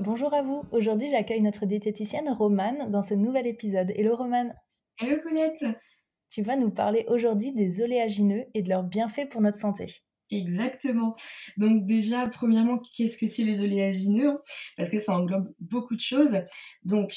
Bonjour à vous. Aujourd'hui, j'accueille notre diététicienne Romane dans ce nouvel épisode. Hello Romane. Hello Colette. Tu vas nous parler aujourd'hui des oléagineux et de leurs bienfaits pour notre santé. Exactement. Donc déjà, premièrement, qu'est-ce que c'est les oléagineux? Parce que ça englobe beaucoup de choses. Donc,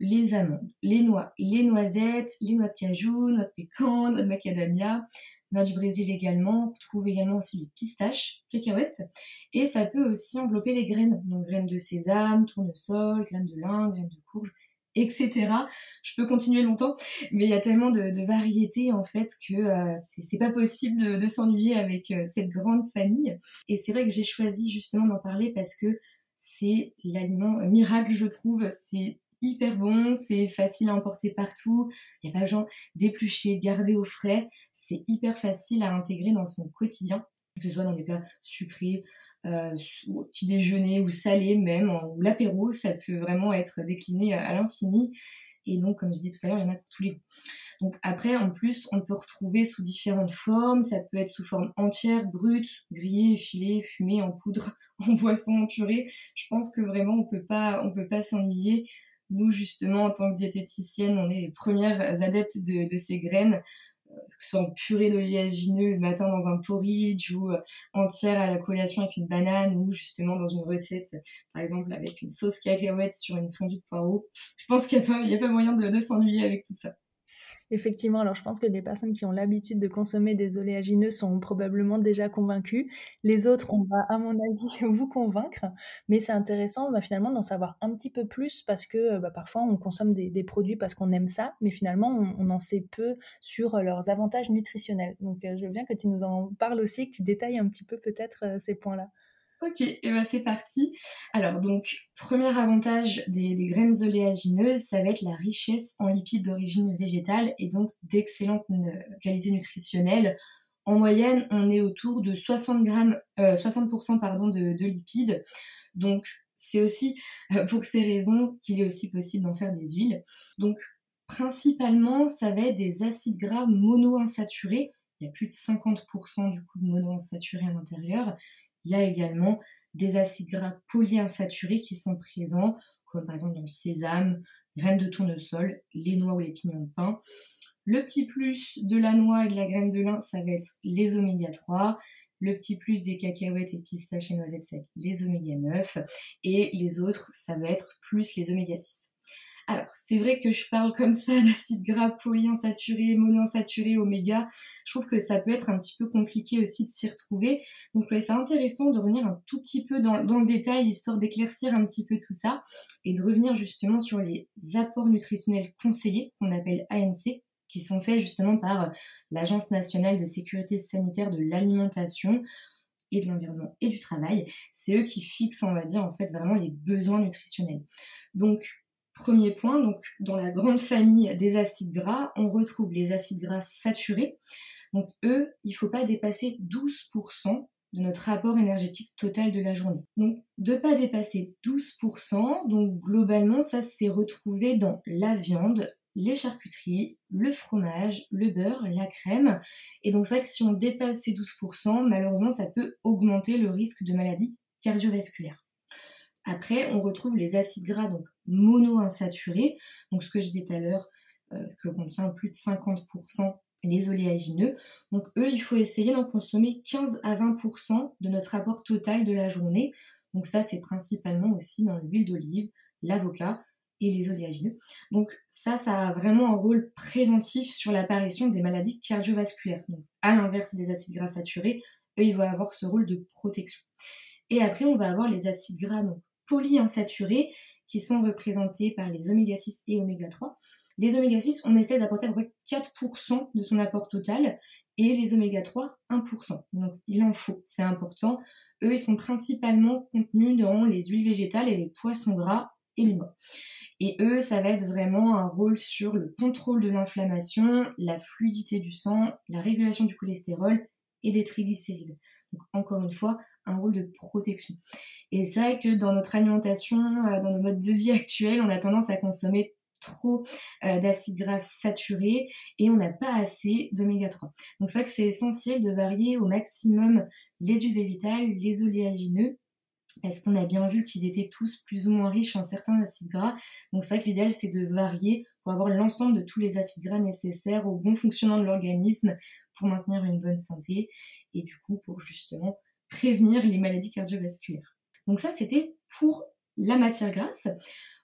les amandes, les noix, les noisettes, les noix de cajou, noix de pécan, noix de macadamia, noix du Brésil également. On retrouve également aussi les pistaches, cacahuètes. Et ça peut aussi envelopper les graines. Donc graines de sésame, tournesol, graines de lin, graines de courge, etc. Je peux continuer longtemps, mais il y a tellement de, variétés en fait que euh, c'est pas possible de, s'ennuyer avec euh, cette grande famille. Et c'est vrai que j'ai choisi justement d'en parler parce que c'est l'aliment miracle, je trouve. C'est hyper bon, c'est facile à emporter partout, il n'y a pas besoin d'éplucher, de garder au frais, c'est hyper facile à intégrer dans son quotidien, que ce soit dans des plats sucrés, euh, petit déjeuner ou salés même, ou l'apéro, ça peut vraiment être décliné à l'infini. Et donc, comme je disais tout à l'heure, il y en a tous les. Donc après, en plus, on peut retrouver sous différentes formes. Ça peut être sous forme entière, brute, grillée, filée, fumée, en poudre, en boisson, en purée. Je pense que vraiment, on peut pas, on peut pas s'ennuyer. Nous, justement, en tant que diététicienne, on est les premières adeptes de, ces graines, euh, que ce soit en purée d'oléagineux le matin dans un porridge ou euh, entière à la collation avec une banane ou justement dans une recette, par exemple avec une sauce cacahuète sur une fondue de poireaux. Je pense qu'il n'y a, pas moyen de s'ennuyer avec tout ça. Effectivement, alors je pense que des personnes qui ont l'habitude de consommer des oléagineux sont probablement déjà convaincues. Les autres, on va, à mon avis, vous convaincre. Mais c'est intéressant bah, finalement d'en savoir un petit peu plus parce que bah, parfois on consomme des, produits parce qu'on aime ça, mais finalement on, en sait peu sur euh, leurs avantages nutritionnels. Donc euh, je veux bien que tu nous en parles aussi, que tu détailles un petit peu peut-être euh, ces points-là. Ok, et ben c'est parti. Alors donc, premier avantage des, graines oléagineuses, ça va être la richesse en lipides d'origine végétale et donc d'excellente euh, qualité nutritionnelle. En moyenne, on est autour de 60 grammes, 60% euh, pardon, de, lipides. Donc c'est aussi euh, pour ces raisons qu'il est aussi possible d'en faire des huiles. Donc principalement, ça va être des acides gras monoinsaturés. Il y a plus de 50% du coup de monoinsaturés à l'intérieur il y a également des acides gras polyinsaturés qui sont présents, comme par exemple dans le sésame, graines de tournesol, les noix ou les pignons de pain. Le petit plus de la noix et de la graine de lin, ça va être les oméga 3. Le petit plus des cacahuètes et pistaches et noisettes, c'est les oméga 9. Et les autres, ça va être plus les oméga 6. Alors, c'est vrai que je parle comme ça d'acides gras polyinsaturés, monoinsaturés, oméga. Je trouve que ça peut être un petit peu compliqué aussi de s'y retrouver. Donc, c'est intéressant de revenir un tout petit peu dans, le détail, histoire d'éclaircir un petit peu tout ça et de revenir justement sur les apports nutritionnels conseillés, qu'on appelle ANC, qui sont faits justement par l'Agence nationale de sécurité sanitaire de l'alimentation et de l'environnement et du travail. C'est eux qui fixent, on va dire, en fait, vraiment les besoins nutritionnels. Donc, Premier point, donc dans la grande famille des acides gras, on retrouve les acides gras saturés. Donc eux, il ne faut pas dépasser 12% de notre rapport énergétique total de la journée. Donc de ne pas dépasser 12%, donc globalement ça s'est retrouvé dans la viande, les charcuteries, le fromage, le beurre, la crème. Et donc c'est que si on dépasse ces 12%, malheureusement ça peut augmenter le risque de maladies cardiovasculaires. Après, on retrouve les acides gras donc monoinsaturés, donc ce que je disais tout à l'heure, euh, que contient plus de 50% les oléagineux. Donc eux, il faut essayer d'en consommer 15 à 20% de notre apport total de la journée. Donc ça, c'est principalement aussi dans l'huile d'olive, l'avocat et les oléagineux. Donc ça, ça a vraiment un rôle préventif sur l'apparition des maladies cardiovasculaires. Donc à l'inverse des acides gras saturés, eux, ils vont avoir ce rôle de protection. Et après, on va avoir les acides gras polyinsaturés qui sont représentés par les oméga 6 et oméga 3. Les oméga 6, on essaie d'apporter à peu près 4% de son apport total et les oméga 3, 1%. Donc il en faut, c'est important. Eux, ils sont principalement contenus dans les huiles végétales et les poissons gras et les noix. Et eux, ça va être vraiment un rôle sur le contrôle de l'inflammation, la fluidité du sang, la régulation du cholestérol et des triglycérides. Donc encore une fois, un rôle de protection. Et c'est vrai que dans notre alimentation, euh, dans nos modes de vie actuels, on a tendance à consommer trop euh, d'acides gras saturés et on n'a pas assez d'oméga 3. Donc c'est vrai que c'est essentiel de varier au maximum les huiles végétales, les oléagineux parce qu'on a bien vu qu'ils étaient tous plus ou moins riches en certains acides gras. Donc c'est vrai que l'idéal c'est de varier pour avoir l'ensemble de tous les acides gras nécessaires au bon fonctionnement de l'organisme pour maintenir une bonne santé et du coup pour justement prévenir les maladies cardiovasculaires. Donc ça c'était pour la matière grasse.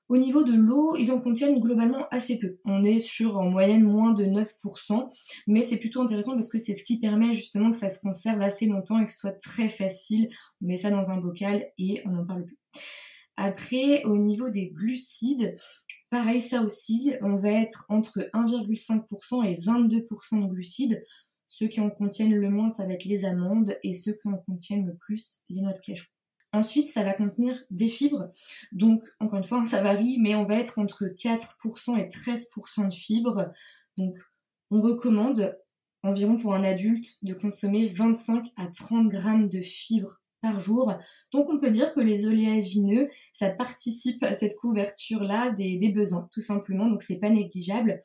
Au niveau de l'eau, ils en contiennent globalement assez peu. On est sur en moyenne moins de 9%, mais c'est plutôt intéressant parce que c'est ce qui permet justement que ça se conserve assez longtemps et que ce soit très facile. On met ça dans un bocal et on n'en parle plus. Après, au niveau des glucides, pareil ça aussi, on va être entre 1,5% et 22% de glucides. Ceux qui en contiennent le moins, ça va être les amandes et ceux qui en contiennent le plus, les noix de cajou. Ensuite, ça va contenir des fibres. Donc, encore une fois, ça varie, mais on va être entre 4% et 13% de fibres. Donc, on recommande environ pour un adulte de consommer 25 à 30 grammes de fibres par jour. Donc, on peut dire que les oléagineux, ça participe à cette couverture-là des, des besoins, tout simplement. Donc, c'est pas négligeable.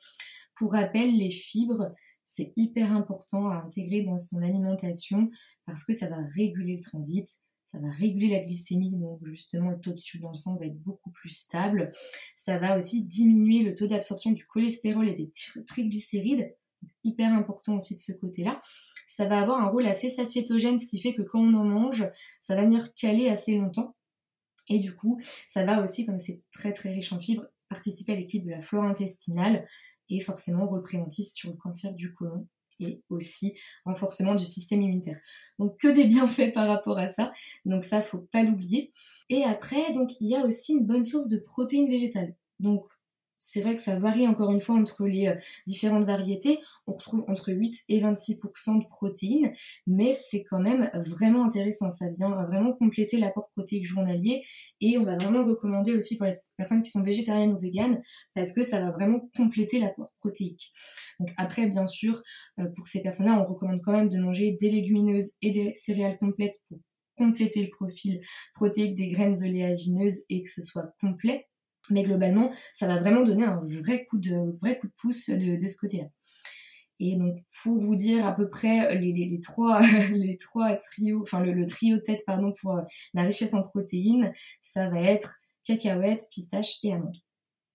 Pour rappel, les fibres, c'est hyper important à intégrer dans son alimentation parce que ça va réguler le transit, ça va réguler la glycémie, donc justement le taux de sucre dans le sang va être beaucoup plus stable. Ça va aussi diminuer le taux d'absorption du cholestérol et des triglycérides, hyper important aussi de ce côté-là. Ça va avoir un rôle assez satiétogène, ce qui fait que quand on en mange, ça va venir caler assez longtemps. Et du coup, ça va aussi, comme c'est très très riche en fibres, participer à l'équilibre de la flore intestinale et forcément rôle préventif sur le cancer du côlon et aussi renforcement du système immunitaire. Donc que des bienfaits par rapport à ça. Donc ça, faut pas l'oublier. Et après, donc il y a aussi une bonne source de protéines végétales. Donc c'est vrai que ça varie encore une fois entre les euh, différentes variétés. On retrouve entre 8 et 26% de protéines, mais c'est quand même vraiment intéressant. Ça vient vraiment compléter l'apport protéique journalier et on va vraiment le recommander aussi pour les personnes qui sont végétariennes ou véganes parce que ça va vraiment compléter l'apport protéique. Donc après, bien sûr, euh, pour ces personnes-là, on recommande quand même de manger des légumineuses et des céréales complètes pour compléter le profil protéique des graines oléagineuses et que ce soit complet. Mais globalement, ça va vraiment donner un vrai coup de, vrai pouce de, ce côté-là. Et donc, pour vous dire à peu près les, trois, les trois trios, enfin le, trio tête, pardon, pour euh, la richesse en protéines, ça va être cacahuètes, pistaches et amandes.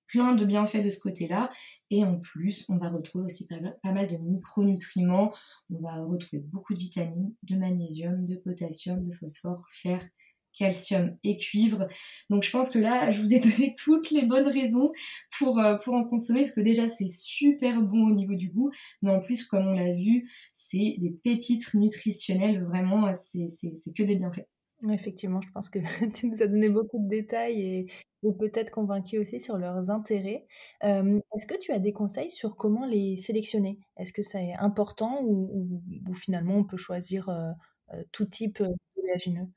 Plein de bienfaits de ce côté-là. Et en plus, on va retrouver aussi pas mal de micronutriments. On va retrouver beaucoup de vitamines, de magnésium, de potassium, de phosphore, fer, calcium et cuivre. Donc je pense que là, je vous ai donné toutes les bonnes raisons pour, euh, pour en consommer, parce que déjà c'est super bon au niveau du goût, mais en plus, comme on l'a vu, c'est des pépites nutritionnelles, vraiment, c'est que des bienfaits. Effectivement, je pense que tu nous as donné beaucoup de détails et, peut-être convaincu aussi sur leurs intérêts. Est-ce que tu as des conseils sur comment les sélectionner? Est-ce que c'est important ou, finalement on peut choisir euh, euh, tout type d'oléagineux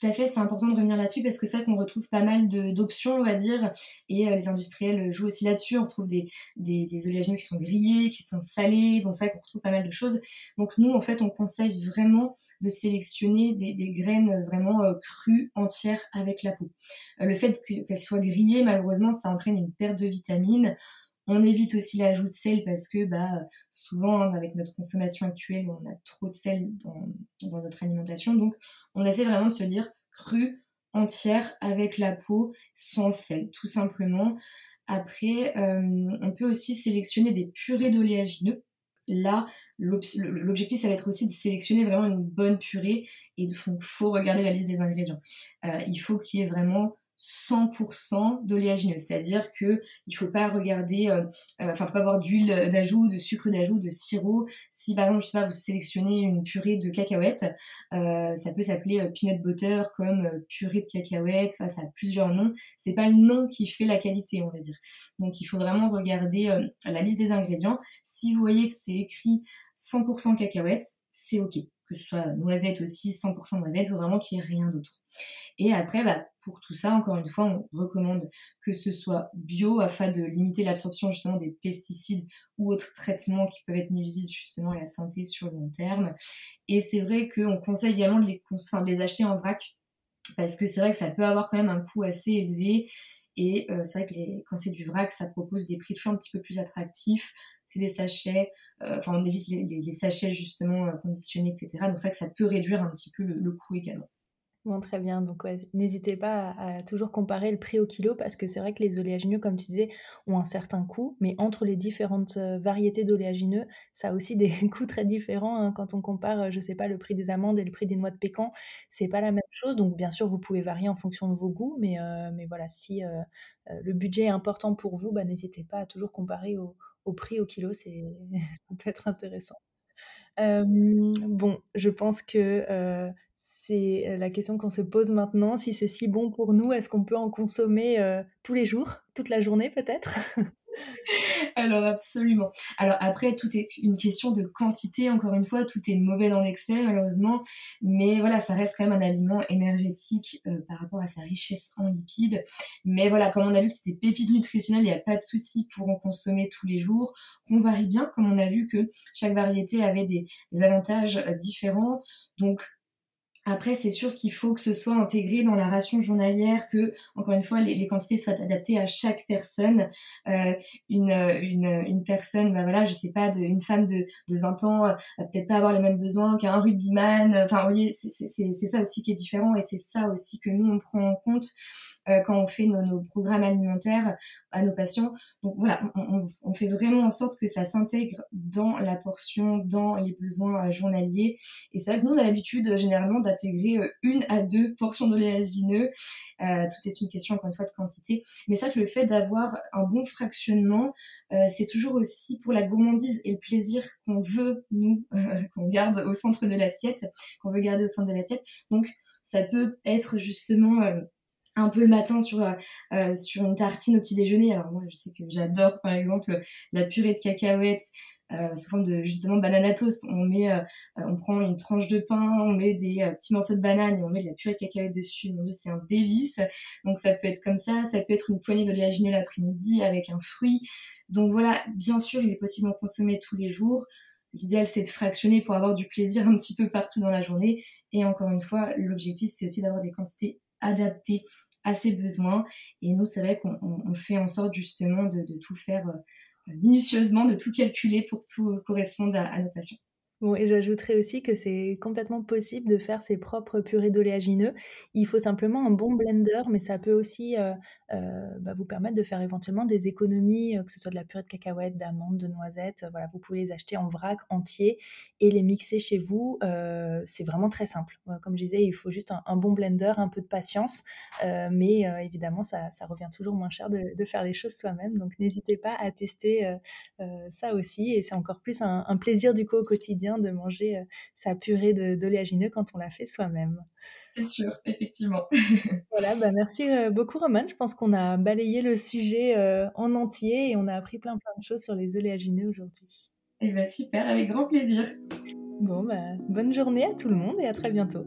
tout à fait, c'est important de revenir là-dessus parce que c'est vrai qu'on retrouve pas mal d'options, on va dire, et euh, les industriels jouent aussi là-dessus. On retrouve des, des, oléagineux qui sont grillés, qui sont salés, donc vrai qu'on retrouve pas mal de choses. Donc nous, en fait, on conseille vraiment de sélectionner des, graines vraiment euh, crues, entières, avec la peau. Euh, le fait qu'elles soient grillées, malheureusement, ça entraîne une perte de vitamines. On évite aussi l'ajout de sel parce que bah, souvent, hein, avec notre consommation actuelle, on a trop de sel dans, notre alimentation. Donc, on essaie vraiment de se dire cru, entière, avec la peau, sans sel, tout simplement. Après, euh, on peut aussi sélectionner des purées d'oléagineux. Là, l'objectif, ça va être aussi de sélectionner vraiment une bonne purée et il faut, regarder la liste des ingrédients. Euh, il faut qu'il y ait vraiment 100% d'oléagineux, c'est-à-dire que il faut pas regarder, euh, euh, enfin, pas avoir d'huile d'ajout, de sucre d'ajout, de sirop. Si par exemple, je sais pas, vous sélectionnez une purée de cacahuètes, euh, ça peut s'appeler peanut butter comme purée de cacahuètes. Enfin, ça a plusieurs noms. C'est pas le nom qui fait la qualité, on va dire. Donc, il faut vraiment regarder la liste des ingrédients. Si vous voyez que c'est écrit 100% cacahuètes, c'est ok. Que ce soit noisette aussi, 100% noisette, il faut vraiment qu'il n'y ait rien d'autre. Et après, bah, pour tout ça, encore une fois, on recommande que ce soit bio afin de limiter l'absorption justement des pesticides ou autres traitements qui peuvent être nuisibles justement à la santé sur le long terme. Et c'est vrai qu'on conseille également de les, de les acheter en vrac parce que c'est vrai que ça peut avoir quand même un coût assez élevé et euh, c'est vrai que les, quand c'est du vrac, ça propose des prix toujours un petit peu plus attractifs. C'est des sachets, euh, enfin on évite les, sachets justement euh, conditionnés, etc. Donc ça que ça peut réduire un petit peu le coût également. Bon, très bien. Donc, n'hésitez pas à, toujours comparer le prix au kilo parce que c'est vrai que les oléagineux, comme tu disais, ont un certain coût, mais entre les différentes euh, variétés d'oléagineux, ça a aussi des coûts très différents. Hein. Quand on compare, euh, je sais pas, le prix des amandes et le prix des noix de pécan, c'est pas la même chose. Donc, bien sûr, vous pouvez varier en fonction de vos goûts, mais, euh, mais voilà, si le budget est important pour vous, bah, n'hésitez pas à toujours comparer au, prix au kilo, c'est, ça peut être intéressant. bon, je pense que c'est la question qu'on se pose maintenant. Si c'est si bon pour nous, est-ce qu'on peut en consommer tous les jours, toute la journée peut-être? Alors absolument. Alors après, tout est une question de quantité, encore une fois, tout est mauvais dans l'excès malheureusement, mais voilà, ça reste quand même un aliment énergétique par rapport à sa richesse en lipides. Mais voilà, comme on a vu que c'était pépites nutritionnelles, il n'y a pas de souci pour en consommer tous les jours. On varie bien, comme on a vu que chaque variété avait des, des avantages différents. Donc après, c'est sûr qu'il faut que ce soit intégré dans la ration journalière, que, encore une fois, les, quantités soient adaptées à chaque personne. Euh, une, une, une, personne, bah voilà, je sais pas, de, une femme de, de 20 ans, euh, va peut-être pas avoir les mêmes besoins qu'un rugbyman. Enfin, vous voyez, c'est ça aussi qui est différent et c'est ça aussi que nous, on prend en compte euh, quand on fait nos, programmes alimentaires à nos patients. Donc voilà, on, fait vraiment en sorte que ça s'intègre dans la portion, dans les besoins euh, journaliers. Et c'est vrai que nous, on a l'habitude euh, généralement d'intégrer une à deux portions d'oléagineux. tout est une question, encore une fois, de quantité. Mais c'est vrai que le fait d'avoir un bon fractionnement, c'est toujours aussi pour la gourmandise et le plaisir qu'on veut, nous, qu'on garde au centre de l'assiette, qu'on veut garder au centre de l'assiette. Donc, ça peut être justement un peu le matin sur, euh, euh, sur une tartine au petit déjeuner. Alors moi, je sais que j'adore par exemple la purée de cacahuètes euh, sous forme de justement banana toast. On met, euh, on prend une tranche de pain, on met des petits morceaux de banane et on met de la purée de cacahuètes dessus. Mon dieu, c'est un délice. Donc ça peut être comme ça, ça peut être une poignée d'oléagineux l'après-midi avec un fruit. Donc voilà, bien sûr, il est possible d'en consommer tous les jours. L'idéal, c'est de fractionner pour avoir du plaisir un petit peu partout dans la journée. Et encore une fois, l'objectif, c'est aussi d'avoir des quantités adaptées à ses besoins. Et nous, c'est vrai qu'on fait en sorte justement de, tout faire euh, minutieusement, de tout calculer pour tout corresponde à nos patients. Bon, et j'ajouterais aussi que c'est complètement possible de faire ses propres purées d'oléagineux. Il faut simplement un bon blender, mais ça peut aussi euh, euh, bah, vous permettre de faire éventuellement des économies, euh, que ce soit de la purée de cacahuètes, d'amandes, de noisettes. voilà, vous pouvez les acheter en vrac entier et les mixer chez vous. c'est vraiment très simple. Comme je disais, il faut juste un, bon blender, un peu de patience, mais évidemment, ça, revient toujours moins cher de, faire les choses soi-même. Donc n'hésitez pas à tester ça aussi, et c'est encore plus un, un plaisir du coup au quotidien de manger euh, sa purée d'oléagineux quand on l'a fait soi-même. C'est sûr, effectivement. voilà, bah merci euh, beaucoup Roman. Je pense qu'on a balayé le sujet euh, en entier et on a appris plein plein de choses sur les oléagineux aujourd'hui. Eh bien super, avec grand plaisir. Bon, bah, bonne journée à tout le monde et à très bientôt.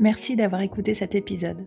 Merci d'avoir écouté cet épisode.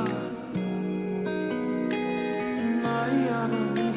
Mariana.